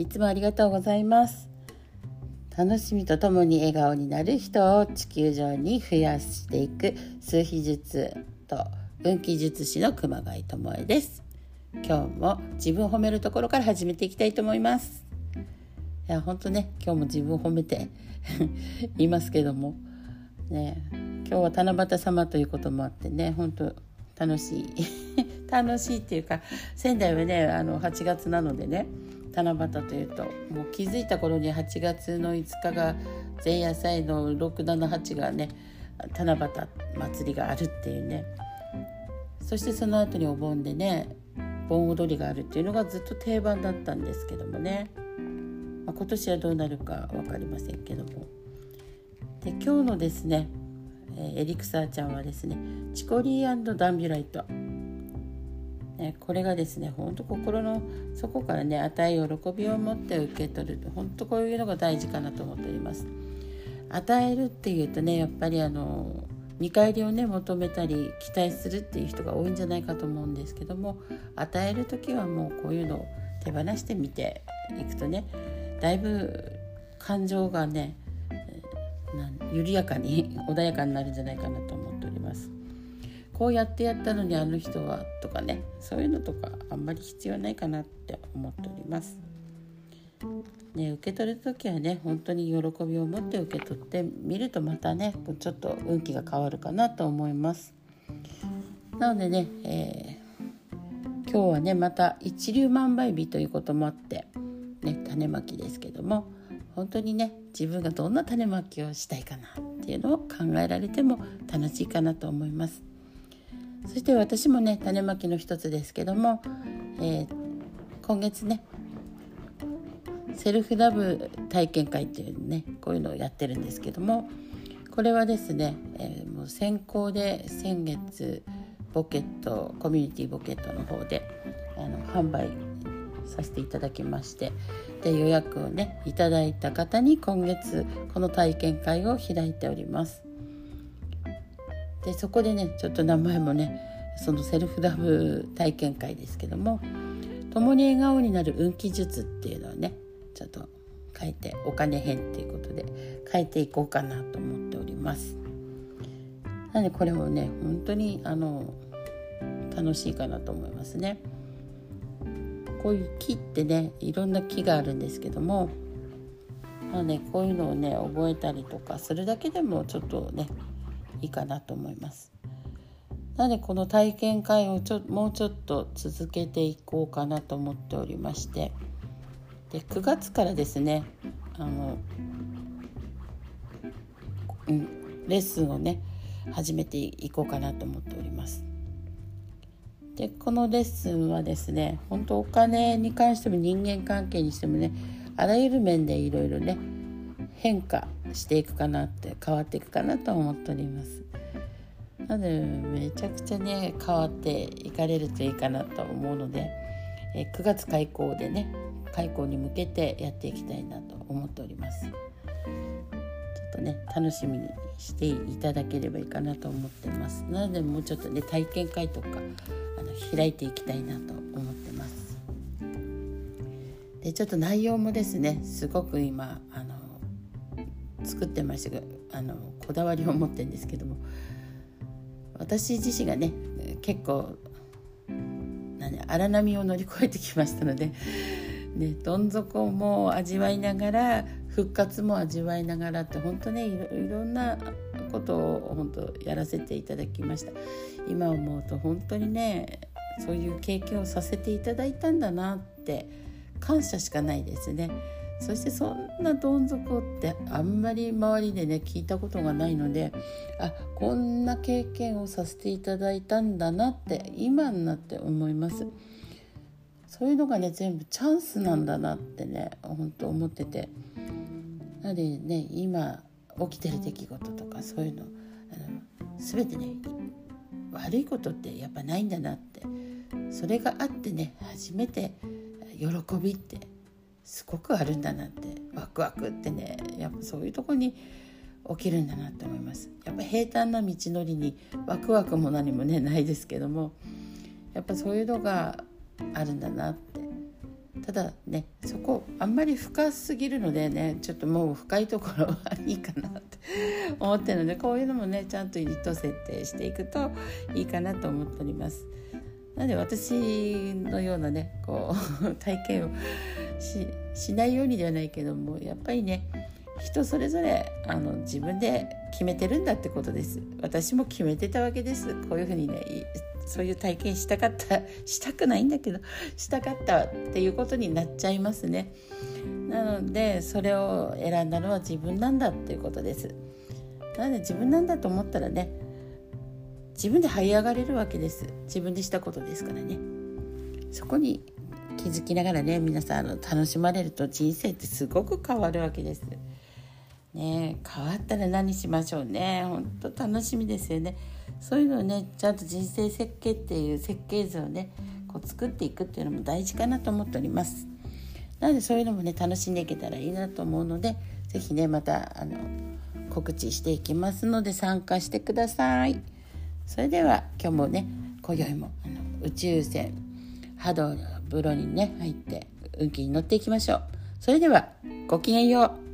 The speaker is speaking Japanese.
いつもありがとうございます。楽しみとともに笑顔になる人を地球上に増やしていく数秘術と運気術師の熊谷智恵です。今日も自分を褒めるところから始めていきたいと思います。いや本当ね今日も自分を褒めて言 いますけども。ね今日は七夕様ということもあってね本当楽しい。楽しいっていうか仙台はねあの8月なのでね。七夕というともう気づいた頃に8月の5日が前夜祭の678がね七夕祭りがあるっていうね。そしてその後にお盆でね盆踊りがあるっていうのがずっと定番だったんですけどもね、まあ、今年はどうなるか分かりませんけども。で今日のですねえエリクサーちゃんはですねチコリーダンビュライト。ね、これがですねほんと心の底からね与え喜びを持って受け取る本当こういうのが大事かなと思っております。与えるっていうとねやっぱりあの見返りをね求めたり期待するっていう人が多いんじゃないかと思うんですけども与える時はもうこういうのを手放してみていくとねだいぶ感情がね緩やかに穏やかになるんじゃないかなと思っております。こうやってやったのにあの人はとかねそういうのとかあんまり必要ないかなって思っております。ね、受け取る時はね本当に喜びを持って受け取ってみるとまたねちょっと運気が変わるかなと思います。なのでね、えー、今日はねまた一粒万倍日ということもあって、ね、種まきですけども本当にね自分がどんな種まきをしたいかなっていうのを考えられても楽しいかなと思います。そして私もね種まきの一つですけども、えー、今月ねセルフラブ体験会っていうねこういうのをやってるんですけどもこれはですね、えー、もう先行で先月ボケットコミュニティボケットの方であの販売させていただきましてで予約をねいただいた方に今月この体験会を開いております。でそこでねちょっと名前もねそのセルフラブ体験会ですけども共に笑顔になる運気術っていうのをねちょっと書いてお金編っていうことで変えていこうかなと思っております。なのでこれもね本当にあの楽しいかなと思いますね。こういう木ってねいろんな木があるんですけどもまあねこういうのをね覚えたりとかするだけでもちょっとねいいかなと思います。なのでこの体験会をちょもうちょっと続けていこうかなと思っておりましてで9月からですねあの、うん、レッスンをね始めていこうかなと思っております。でこのレッスンはですね本当お金に関しても人間関係にしてもねあらゆる面でいろいろね変化していくかなって変わっていくかなと思っております。なのでめちゃくちゃね変わっていかれるといいかなと思うのでえ9月開校でね開校に向けてやっていきたいなと思っております。ちょっとね楽しみにしていただければいいかなと思ってます。なのでもうちょっとね体験会とかあの開いていきたいなと思ってます。でちょっと内容もですねすごく今あの作ってましたあのこだわりを持ってるんですけども私自身がね結構荒波を乗り越えてきましたので、ね、どん底も味わいながら復活も味わいながらって本当ねいろんなことを本当やらせていただきました今思うと本当にねそういう経験をさせていただいたんだなって感謝しかないですね。そしてそんなどん底ってあんまり周りでね聞いたことがないのであこんな経験をさせていただいたんだなって今になって思います。そういうのがね全部チャンスなんだなってね本当思ってて。なのでね今起きてる出来事とかそういうのあの全てね悪いことってやっぱないんだなって。それがあってね初めて喜びってすごくあるんだなってワクワクってねやっぱそういうとこに起きるんだなって思いますやっぱ平坦な道のりにワクワクも何もねないですけどもやっぱそういうのがあるんだなってただねそこあんまり深すぎるのでねちょっともう深いところはいいかなって思ってるのでこういうのもねちゃんとユニット設定していくといいかなと思っております。なので私のようなねこう体験をしないようにではないけどもやっぱりね人それぞれあの自分で決めてるんだってことです。私も決めてたわけです。こういうふうにねそういう体験したかった したくないんだけどしたかったっていうことになっちゃいますね。なのでそれを選んだのは自分なんだっていうことです。なので自分なんだと思ったらね自分で這い上がれるわけです。自分でしたことですからね。そこに気づきながらね皆さんあの楽しまれると人生ってすごく変わるわけです。ね変わったら何しましょうね。本当楽しみですよね。そういうのをねちゃんと人生設計っていう設計図をねこう作っていくっていうのも大事かなと思っております。なのでそういうのもね楽しんでいけたらいいなと思うので是非ねまたあの告知していきますので参加してください。それでは今日もね今宵もあの宇宙船波動の風呂にね入って運気に乗っていきましょう。それではごきげんよう。